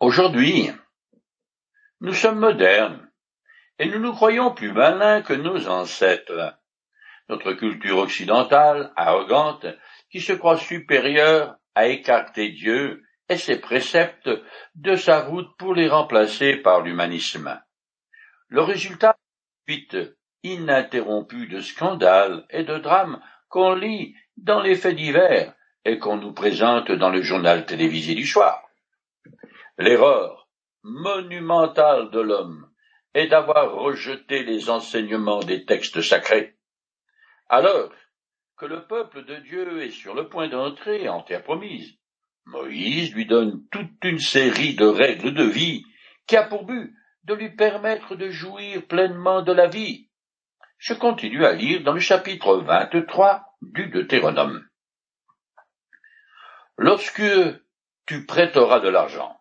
Aujourd'hui, nous sommes modernes et nous nous croyons plus malins que nos ancêtres. Notre culture occidentale, arrogante, qui se croit supérieure, a écarté Dieu et ses préceptes de sa route pour les remplacer par l'humanisme. Le résultat, suite ininterrompue de scandales et de drames qu'on lit dans les faits divers et qu'on nous présente dans le journal télévisé du soir. L'erreur monumentale de l'homme est d'avoir rejeté les enseignements des textes sacrés. Alors que le peuple de Dieu est sur le point d'entrer en terre promise, Moïse lui donne toute une série de règles de vie qui a pour but de lui permettre de jouir pleinement de la vie. Je continue à lire dans le chapitre 23 du Deutéronome. Lorsque tu prêteras de l'argent,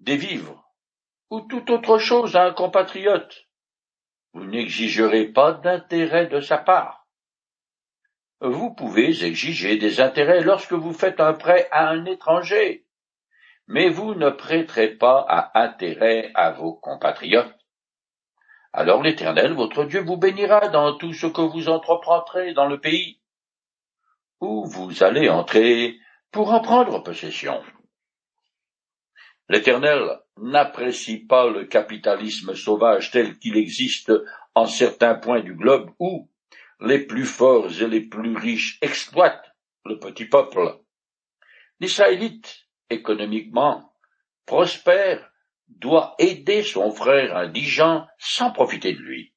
des vivres, ou toute autre chose à un compatriote. Vous n'exigerez pas d'intérêt de sa part. Vous pouvez exiger des intérêts lorsque vous faites un prêt à un étranger, mais vous ne prêterez pas à intérêt à vos compatriotes. Alors l'Éternel, votre Dieu, vous bénira dans tout ce que vous entreprendrez dans le pays, où vous allez entrer pour en prendre possession. L'Éternel n'apprécie pas le capitalisme sauvage tel qu'il existe en certains points du globe où les plus forts et les plus riches exploitent le petit peuple. L'Israélite, économiquement prospère, doit aider son frère indigent sans profiter de lui.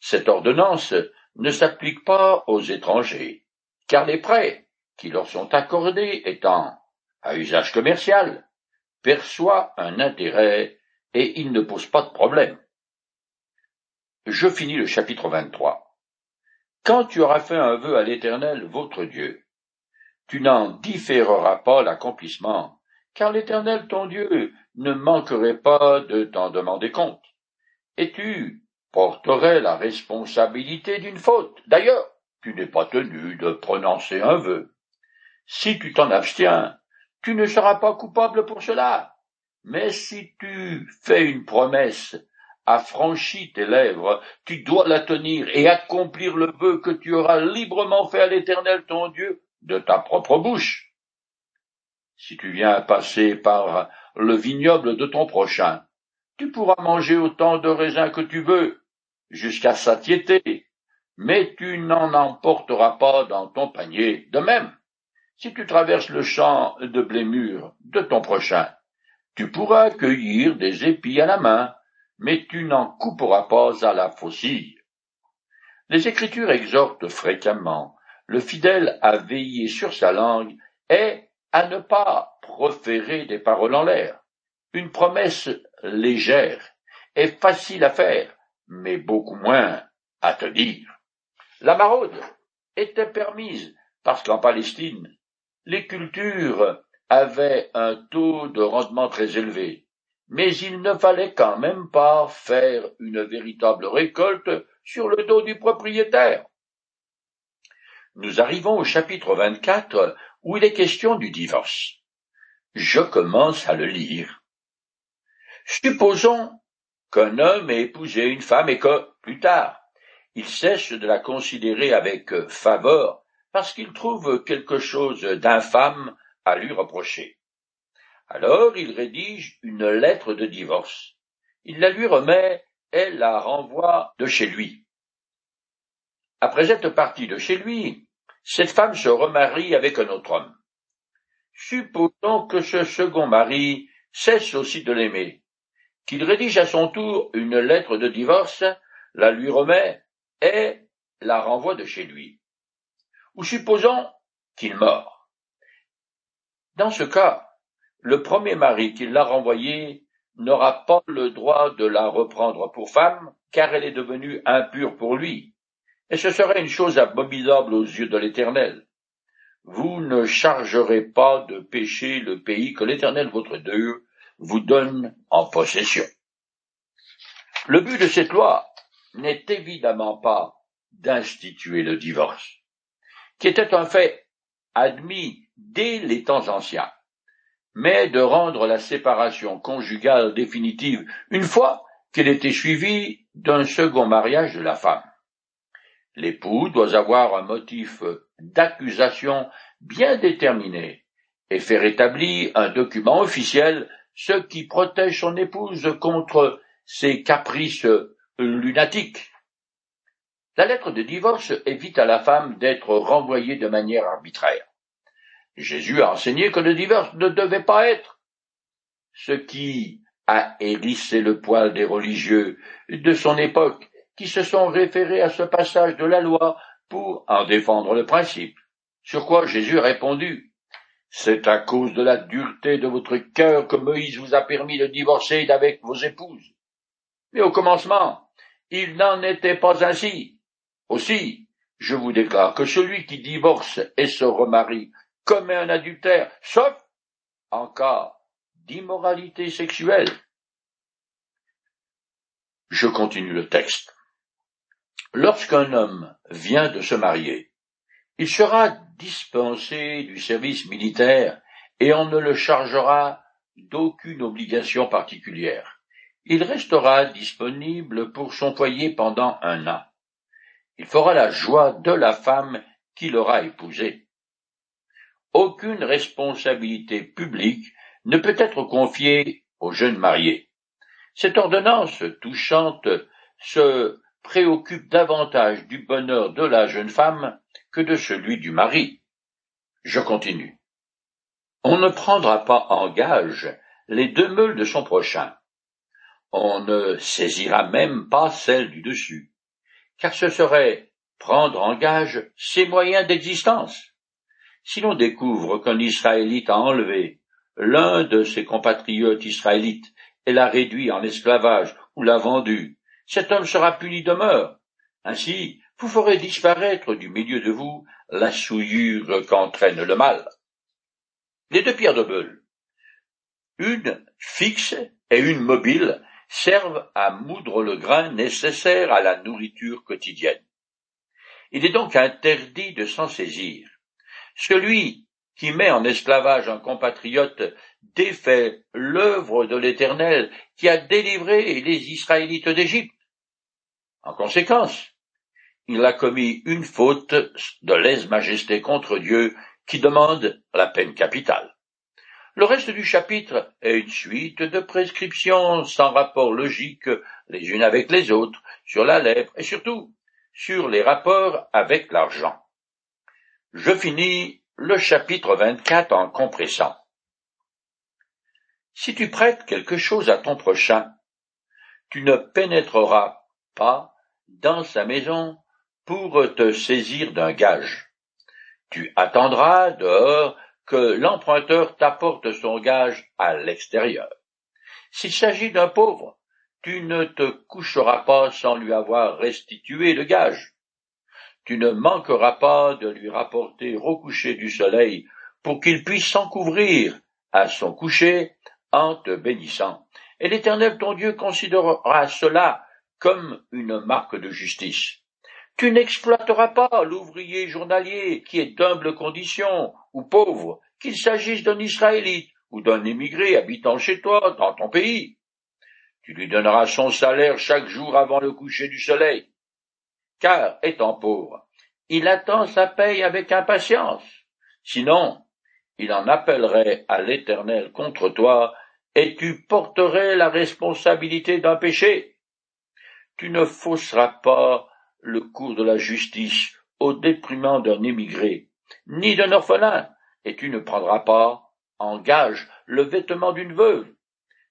Cette ordonnance ne s'applique pas aux étrangers, car les prêts qui leur sont accordés étant à usage commercial, perçoit un intérêt et il ne pose pas de problème. Je finis le chapitre 23. Quand tu auras fait un vœu à l'Éternel, votre Dieu, tu n'en différeras pas l'accomplissement, car l'Éternel, ton Dieu, ne manquerait pas de t'en demander compte, et tu porterais la responsabilité d'une faute. D'ailleurs, tu n'es pas tenu de prononcer un vœu. Si tu t'en abstiens, tu ne seras pas coupable pour cela. Mais si tu fais une promesse, affranchis tes lèvres, tu dois la tenir et accomplir le vœu que tu auras librement fait à l'Éternel ton Dieu de ta propre bouche. Si tu viens passer par le vignoble de ton prochain, tu pourras manger autant de raisins que tu veux, jusqu'à satiété, mais tu n'en emporteras pas dans ton panier de même. Si tu traverses le champ de blé mûr de ton prochain, tu pourras cueillir des épis à la main, mais tu n'en couperas pas à la faucille. Les Écritures exhortent fréquemment le fidèle à veiller sur sa langue et à ne pas proférer des paroles en l'air. Une promesse légère est facile à faire, mais beaucoup moins à tenir. La maraude était permise parce qu'en Palestine, les cultures avaient un taux de rendement très élevé, mais il ne fallait quand même pas faire une véritable récolte sur le dos du propriétaire. Nous arrivons au chapitre 24 où il est question du divorce. Je commence à le lire. Supposons qu'un homme ait épousé une femme et que, plus tard, il cesse de la considérer avec faveur parce qu'il trouve quelque chose d'infâme à lui reprocher. Alors il rédige une lettre de divorce. Il la lui remet et la renvoie de chez lui. Après être partie de chez lui, cette femme se remarie avec un autre homme. Supposons que ce second mari cesse aussi de l'aimer, qu'il rédige à son tour une lettre de divorce, la lui remet et la renvoie de chez lui ou supposons qu'il meurt. Dans ce cas, le premier mari qui l'a renvoyée n'aura pas le droit de la reprendre pour femme, car elle est devenue impure pour lui, et ce serait une chose abominable aux yeux de l'Éternel. Vous ne chargerez pas de péché le pays que l'Éternel votre Dieu vous donne en possession. Le but de cette loi n'est évidemment pas d'instituer le divorce qui était un fait admis dès les temps anciens, mais de rendre la séparation conjugale définitive une fois qu'elle était suivie d'un second mariage de la femme. L'époux doit avoir un motif d'accusation bien déterminé et faire établir un document officiel, ce qui protège son épouse contre ses caprices lunatiques. La lettre de divorce évite à la femme d'être renvoyée de manière arbitraire. Jésus a enseigné que le divorce ne devait pas être ce qui a hérissé le poil des religieux de son époque qui se sont référés à ce passage de la loi pour en défendre le principe. Sur quoi Jésus a répondu C'est à cause de la dureté de votre cœur que Moïse vous a permis de divorcer d'avec vos épouses. Mais au commencement, il n'en était pas ainsi. Aussi, je vous déclare que celui qui divorce et se remarie commet un adultère, sauf en cas d'immoralité sexuelle. Je continue le texte. Lorsqu'un homme vient de se marier, il sera dispensé du service militaire et on ne le chargera d'aucune obligation particulière. Il restera disponible pour son foyer pendant un an. Il fera la joie de la femme qu'il aura épousée. Aucune responsabilité publique ne peut être confiée aux jeunes mariés. Cette ordonnance touchante se préoccupe davantage du bonheur de la jeune femme que de celui du mari. Je continue. On ne prendra pas en gage les deux meules de son prochain. On ne saisira même pas celle du dessus car ce serait prendre en gage ses moyens d'existence. Si l'on découvre qu'un Israélite a enlevé l'un de ses compatriotes israélites et l'a réduit en esclavage ou l'a vendu, cet homme sera puni de mort. Ainsi, vous ferez disparaître du milieu de vous la souillure qu'entraîne le mal. Les deux pierres de Beul, une fixe et une mobile, servent à moudre le grain nécessaire à la nourriture quotidienne. Il est donc interdit de s'en saisir. Celui qui met en esclavage un compatriote défait l'œuvre de l'Éternel qui a délivré les Israélites d'Égypte. En conséquence, il a commis une faute de lèse-majesté contre Dieu qui demande la peine capitale. Le reste du chapitre est une suite de prescriptions sans rapport logique les unes avec les autres sur la lèvre et surtout sur les rapports avec l'argent. Je finis le chapitre 24 en compressant. Si tu prêtes quelque chose à ton prochain, tu ne pénétreras pas dans sa maison pour te saisir d'un gage. Tu attendras dehors que l'emprunteur t'apporte son gage à l'extérieur. S'il s'agit d'un pauvre, tu ne te coucheras pas sans lui avoir restitué le gage. Tu ne manqueras pas de lui rapporter au coucher du soleil pour qu'il puisse s'en couvrir à son coucher en te bénissant. Et l'Éternel ton Dieu considérera cela comme une marque de justice. Tu n'exploiteras pas l'ouvrier journalier qui est d'humble condition ou pauvre, qu'il s'agisse d'un Israélite ou d'un émigré habitant chez toi, dans ton pays. Tu lui donneras son salaire chaque jour avant le coucher du soleil. Car, étant pauvre, il attend sa paye avec impatience. Sinon, il en appellerait à l'Éternel contre toi, et tu porterais la responsabilité d'un péché. Tu ne fausseras pas le cours de la justice au déprimant d'un émigré, ni d'un orphelin, et tu ne prendras pas en gage le vêtement d'une veuve.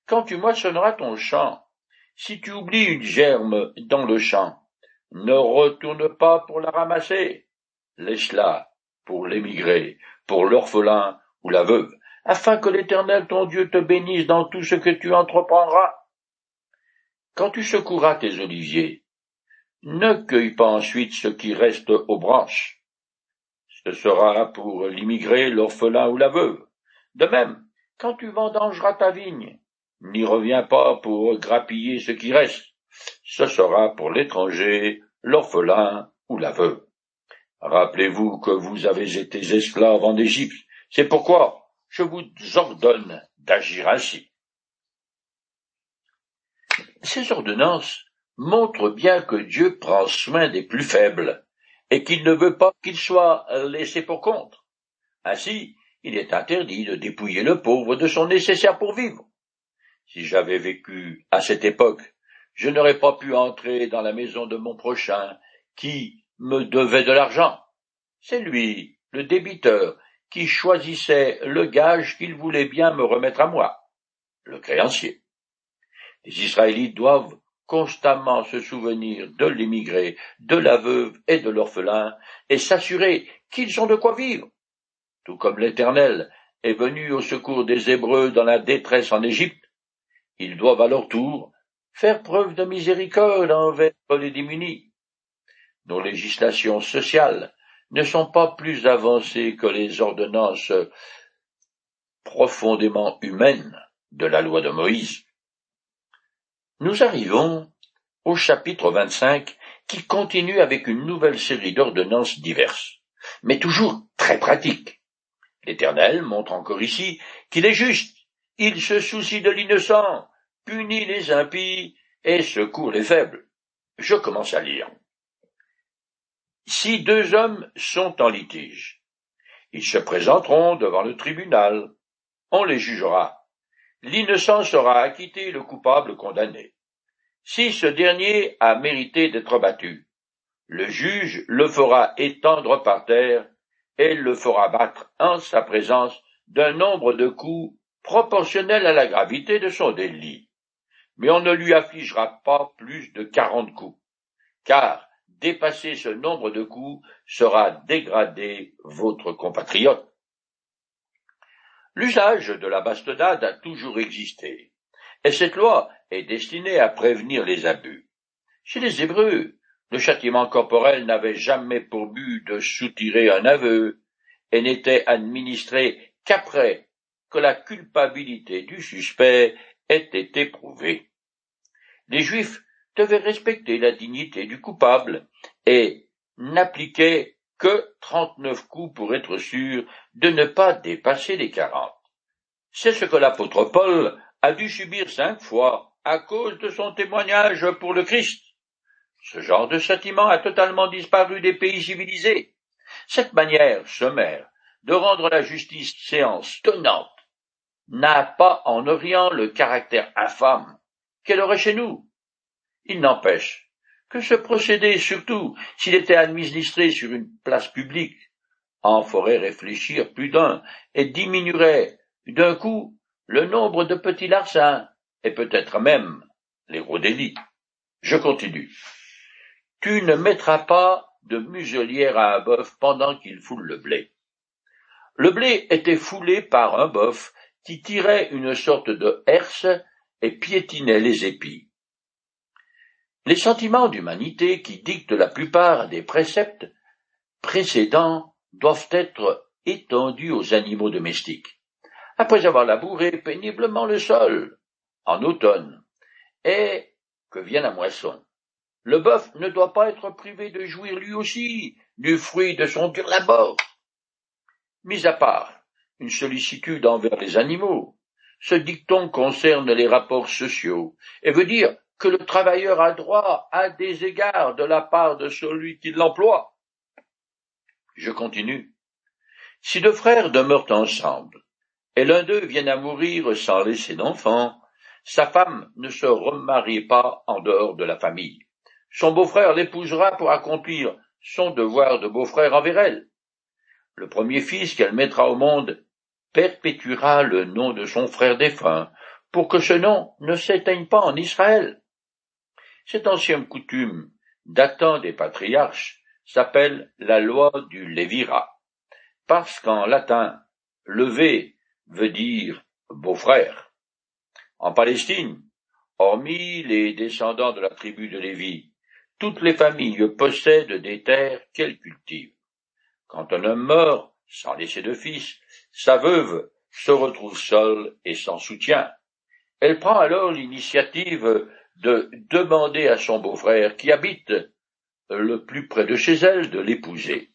Quand tu moissonneras ton champ, si tu oublies une germe dans le champ, ne retourne pas pour la ramasser. Laisse-la pour l'émigré, pour l'orphelin ou la veuve, afin que l'Éternel ton Dieu te bénisse dans tout ce que tu entreprendras. Quand tu secouras tes oliviers, ne cueille pas ensuite ce qui reste aux branches. Ce sera pour l'immigré, l'orphelin ou la veuve. De même, quand tu vendangeras ta vigne, n'y reviens pas pour grappiller ce qui reste. Ce sera pour l'étranger, l'orphelin ou la veuve. Rappelez-vous que vous avez été esclaves en Égypte. C'est pourquoi je vous ordonne d'agir ainsi. Ces ordonnances montrent bien que Dieu prend soin des plus faibles, et qu'il ne veut pas qu'ils soient laissés pour compte. Ainsi, il est interdit de dépouiller le pauvre de son nécessaire pour vivre. Si j'avais vécu à cette époque, je n'aurais pas pu entrer dans la maison de mon prochain, qui me devait de l'argent. C'est lui, le débiteur, qui choisissait le gage qu'il voulait bien me remettre à moi, le créancier. Les Israélites doivent constamment se souvenir de l'immigré, de la veuve et de l'orphelin, et s'assurer qu'ils ont de quoi vivre. Tout comme l'Éternel est venu au secours des Hébreux dans la détresse en Égypte, ils doivent à leur tour faire preuve de miséricorde envers les démunis. Nos législations sociales ne sont pas plus avancées que les ordonnances profondément humaines de la loi de Moïse. Nous arrivons au chapitre 25 qui continue avec une nouvelle série d'ordonnances diverses, mais toujours très pratiques. L'Éternel montre encore ici qu'il est juste, il se soucie de l'innocent, punit les impies et secourt les faibles. Je commence à lire. Si deux hommes sont en litige, ils se présenteront devant le tribunal, on les jugera. L'innocent sera acquitté, le coupable condamné. Si ce dernier a mérité d'être battu, le juge le fera étendre par terre et le fera battre en sa présence d'un nombre de coups proportionnel à la gravité de son délit. Mais on ne lui affligera pas plus de quarante coups, car dépasser ce nombre de coups sera dégrader votre compatriote. L'usage de la bastonnade a toujours existé, et cette loi est destinée à prévenir les abus. Chez les Hébreux, le châtiment corporel n'avait jamais pour but de soutirer un aveu, et n'était administré qu'après que la culpabilité du suspect ait été prouvée. Les Juifs devaient respecter la dignité du coupable et n'appliquaient que trente-neuf coups pour être sûr de ne pas dépasser les quarante. C'est ce que l'apôtre Paul a dû subir cinq fois à cause de son témoignage pour le Christ. Ce genre de châtiment a totalement disparu des pays civilisés. Cette manière sommaire de rendre la justice séance tenante n'a pas en Orient le caractère infâme qu'elle aurait chez nous. Il n'empêche que ce procédé, surtout s'il était administré sur une place publique, en ferait réfléchir plus d'un et diminuerait d'un coup le nombre de petits larcins et peut-être même les gros délits. Je continue. Tu ne mettras pas de muselière à un bœuf pendant qu'il foule le blé. Le blé était foulé par un bœuf qui tirait une sorte de herse et piétinait les épis. Les sentiments d'humanité qui dictent la plupart des préceptes précédents doivent être étendus aux animaux domestiques. Après avoir labouré péniblement le sol, en automne, et que vienne la moisson, le bœuf ne doit pas être privé de jouir lui aussi du fruit de son dur labeur. Mis à part une sollicitude envers les animaux, ce dicton concerne les rapports sociaux et veut dire que le travailleur a droit à des égards de la part de celui qui l'emploie. Je continue. Si deux frères demeurent ensemble, et l'un d'eux vient à mourir sans laisser d'enfant, sa femme ne se remarie pas en dehors de la famille. Son beau-frère l'épousera pour accomplir son devoir de beau-frère envers elle. Le premier fils qu'elle mettra au monde perpétuera le nom de son frère défunt, pour que ce nom ne s'éteigne pas en Israël. Cette ancienne coutume, datant des patriarches, s'appelle la loi du Lévira, parce qu'en latin, levé veut dire beau-frère. En Palestine, hormis les descendants de la tribu de Lévi, toutes les familles possèdent des terres qu'elles cultivent. Quand un homme meurt sans laisser de fils, sa veuve se retrouve seule et sans soutien. Elle prend alors l'initiative de demander à son beau-frère qui habite le plus près de chez elle de l'épouser.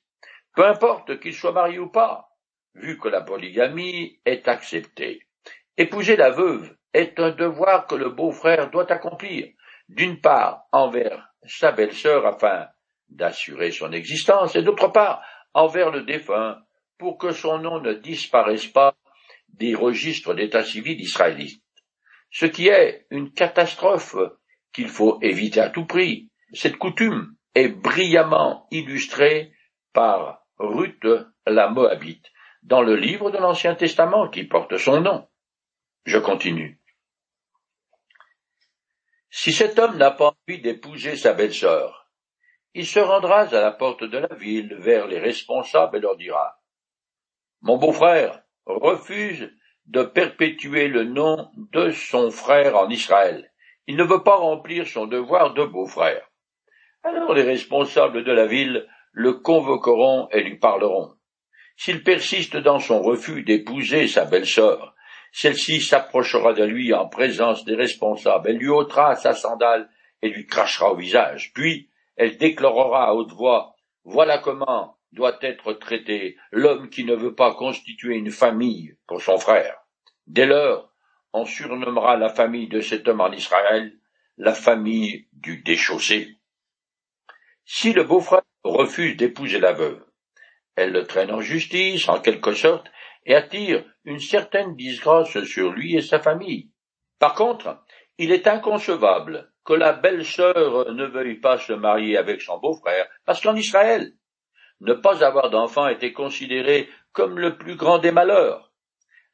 Peu importe qu'il soit marié ou pas, vu que la polygamie est acceptée. Épouser la veuve est un devoir que le beau-frère doit accomplir, d'une part envers sa belle-sœur afin d'assurer son existence, et d'autre part envers le défunt pour que son nom ne disparaisse pas des registres d'état civil israélites. Ce qui est une catastrophe qu'il faut éviter à tout prix. Cette coutume est brillamment illustrée par Ruth la Moabite dans le livre de l'Ancien Testament qui porte son nom. Je continue. Si cet homme n'a pas envie d'épouser sa belle-sœur, il se rendra à la porte de la ville vers les responsables et leur dira Mon beau-frère refuse de perpétuer le nom de son frère en Israël. Il ne veut pas remplir son devoir de beau-frère. Alors les responsables de la ville le convoqueront et lui parleront. S'il persiste dans son refus d'épouser sa belle-sœur, celle-ci s'approchera de lui en présence des responsables, elle lui ôtera sa sandale et lui crachera au visage, puis elle déclarera à haute voix Voilà comment doit être traité l'homme qui ne veut pas constituer une famille pour son frère. Dès lors, on surnommera la famille de cet homme en Israël la famille du déchaussé. Si le beau-frère refuse d'épouser la veuve, elle le traîne en justice, en quelque sorte, et attire une certaine disgrâce sur lui et sa famille. Par contre, il est inconcevable que la belle-sœur ne veuille pas se marier avec son beau-frère, parce qu'en Israël, ne pas avoir d'enfant était considéré comme le plus grand des malheurs.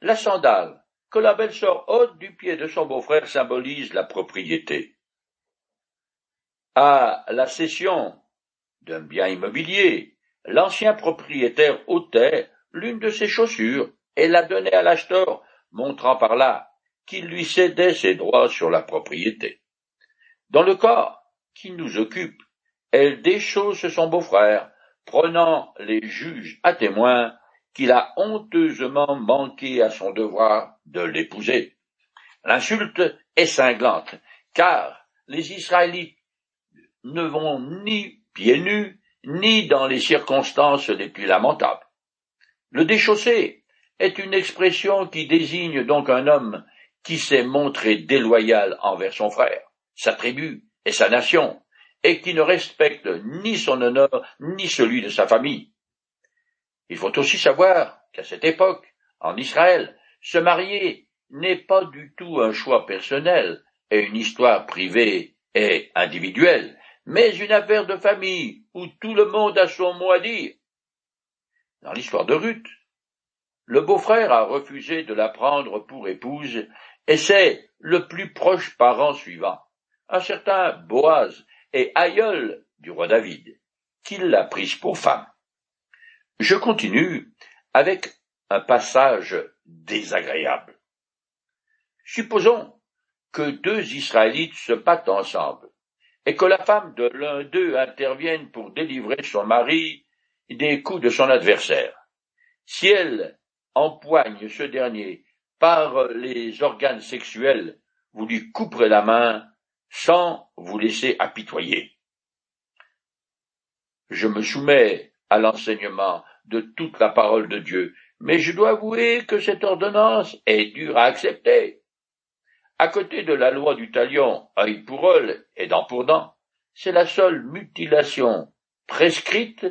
La sandale que la belle-sœur ôte du pied de son beau-frère symbolise la propriété. À la cession d'un bien immobilier, L'ancien propriétaire ôtait l'une de ses chaussures et la donnait à l'acheteur, montrant par là qu'il lui cédait ses droits sur la propriété. Dans le cas qui nous occupe, elle déchausse son beau-frère, prenant les juges à témoin qu'il a honteusement manqué à son devoir de l'épouser. L'insulte est cinglante, car les Israélites ne vont ni pieds nus ni dans les circonstances les plus lamentables. Le déchaussé est une expression qui désigne donc un homme qui s'est montré déloyal envers son frère, sa tribu et sa nation, et qui ne respecte ni son honneur ni celui de sa famille. Il faut aussi savoir qu'à cette époque, en Israël, se marier n'est pas du tout un choix personnel et une histoire privée et individuelle, mais une affaire de famille où tout le monde a son mot à dire. Dans l'histoire de Ruth, le beau-frère a refusé de la prendre pour épouse, et c'est le plus proche parent suivant, un certain Boaz et aïeul du roi David, qui l'a prise pour femme. Je continue avec un passage désagréable. Supposons que deux Israélites se battent ensemble et que la femme de l'un d'eux intervienne pour délivrer son mari des coups de son adversaire. Si elle empoigne ce dernier par les organes sexuels, vous lui couperez la main sans vous laisser apitoyer. Je me soumets à l'enseignement de toute la parole de Dieu, mais je dois avouer que cette ordonnance est dure à accepter. À côté de la loi du talion, œil pour œil et dent pour dent, c'est la seule mutilation prescrite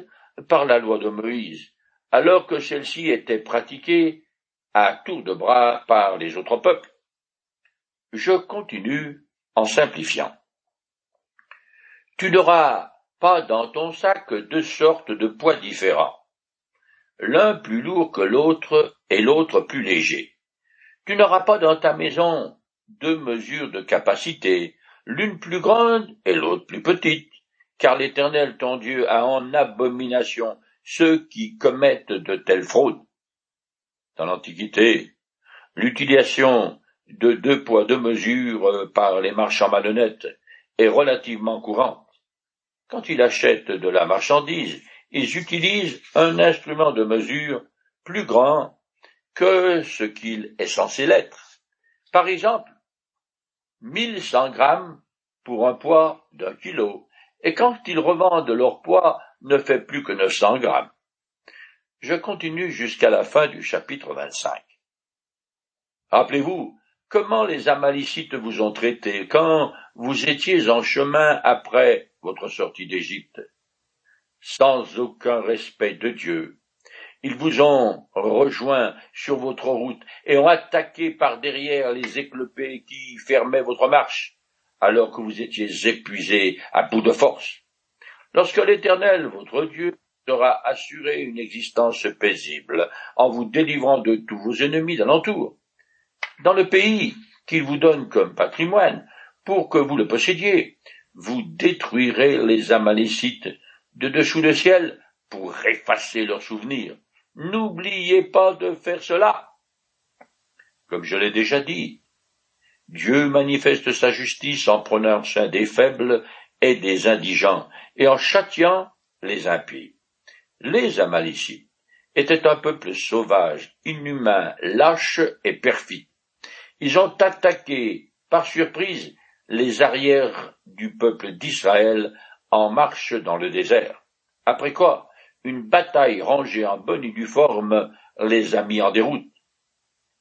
par la loi de Moïse, alors que celle-ci était pratiquée à tour de bras par les autres peuples. Je continue en simplifiant. Tu n'auras pas dans ton sac deux sortes de poids différents, l'un plus lourd que l'autre et l'autre plus léger. Tu n'auras pas dans ta maison deux mesures de capacité, l'une plus grande et l'autre plus petite, car l'Éternel ton Dieu a en abomination ceux qui commettent de telles fraudes. Dans l'Antiquité, l'utilisation de deux poids deux mesures euh, par les marchands malhonnêtes est relativement courante. Quand ils achètent de la marchandise, ils utilisent un instrument de mesure plus grand que ce qu'il est censé l'être. Par exemple, mille cent grammes pour un poids d'un kilo, et quand ils revendent leur poids ne fait plus que neuf cents grammes. Je continue jusqu'à la fin du chapitre 25. Rappelez-vous comment les Amalicites vous ont traité quand vous étiez en chemin après votre sortie d'Égypte? Sans aucun respect de Dieu, ils vous ont rejoint sur votre route et ont attaqué par derrière les éclopés qui fermaient votre marche, alors que vous étiez épuisés à bout de force. Lorsque l'Éternel, votre Dieu, aura assuré une existence paisible en vous délivrant de tous vos ennemis d'alentour, dans le pays qu'il vous donne comme patrimoine, pour que vous le possédiez, vous détruirez les Amalécites de dessous le ciel pour effacer leurs souvenirs. N'oubliez pas de faire cela. Comme je l'ai déjà dit, Dieu manifeste sa justice en prenant soin des faibles et des indigents, et en châtiant les impies. Les Amalécites étaient un peuple sauvage, inhumain, lâche et perfide. Ils ont attaqué par surprise les arrières du peuple d'Israël en marche dans le désert. Après quoi, une bataille rangée en bonne et due forme les a mis en déroute.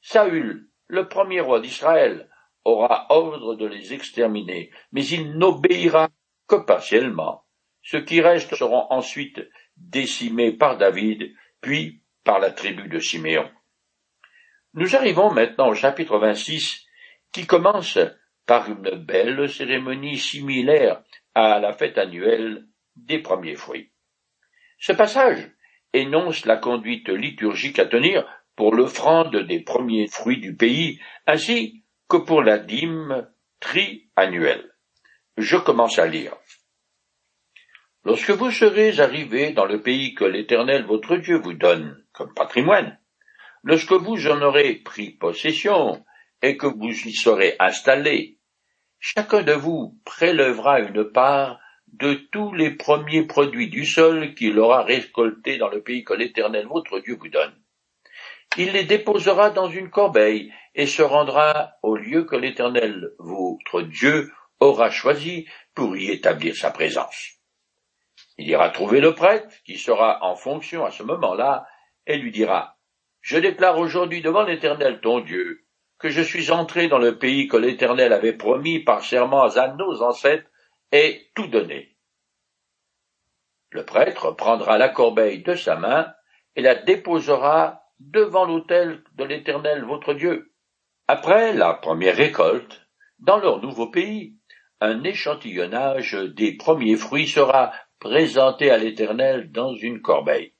Saül, le premier roi d'Israël, aura ordre de les exterminer, mais il n'obéira que partiellement. Ceux qui restent seront ensuite décimés par David, puis par la tribu de Siméon. Nous arrivons maintenant au chapitre 26, qui commence par une belle cérémonie similaire à la fête annuelle des premiers fruits. Ce passage énonce la conduite liturgique à tenir pour l'offrande des premiers fruits du pays, ainsi pour la dîme tri-annuelle. Je commence à lire. Lorsque vous serez arrivés dans le pays que l'Éternel votre Dieu vous donne comme patrimoine, lorsque vous en aurez pris possession et que vous y serez installés, chacun de vous prélèvera une part de tous les premiers produits du sol qu'il aura récoltés dans le pays que l'Éternel votre Dieu vous donne. Il les déposera dans une corbeille et se rendra au lieu que l'Éternel votre Dieu aura choisi pour y établir sa présence. Il ira trouver le prêtre qui sera en fonction à ce moment-là et lui dira Je déclare aujourd'hui devant l'Éternel ton Dieu que je suis entré dans le pays que l'Éternel avait promis par serment à nos ancêtres est tout donné. Le prêtre prendra la corbeille de sa main et la déposera devant l'autel de l'Éternel votre Dieu. Après la première récolte, dans leur nouveau pays, un échantillonnage des premiers fruits sera présenté à l'Éternel dans une corbeille.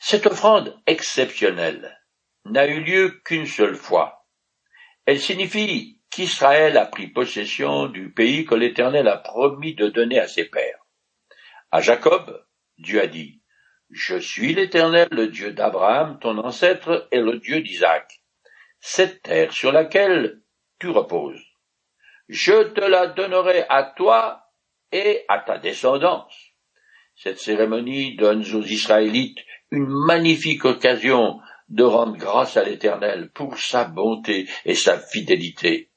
Cette offrande exceptionnelle n'a eu lieu qu'une seule fois. Elle signifie qu'Israël a pris possession du pays que l'Éternel a promis de donner à ses pères. À Jacob, Dieu a dit, Je suis l'Éternel, le Dieu d'Abraham, ton ancêtre, et le Dieu d'Isaac. Cette terre sur laquelle tu reposes, je te la donnerai à toi et à ta descendance. Cette cérémonie donne aux Israélites une magnifique occasion de rendre grâce à l'Éternel pour sa bonté et sa fidélité.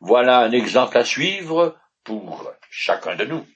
Voilà un exemple à suivre pour chacun de nous.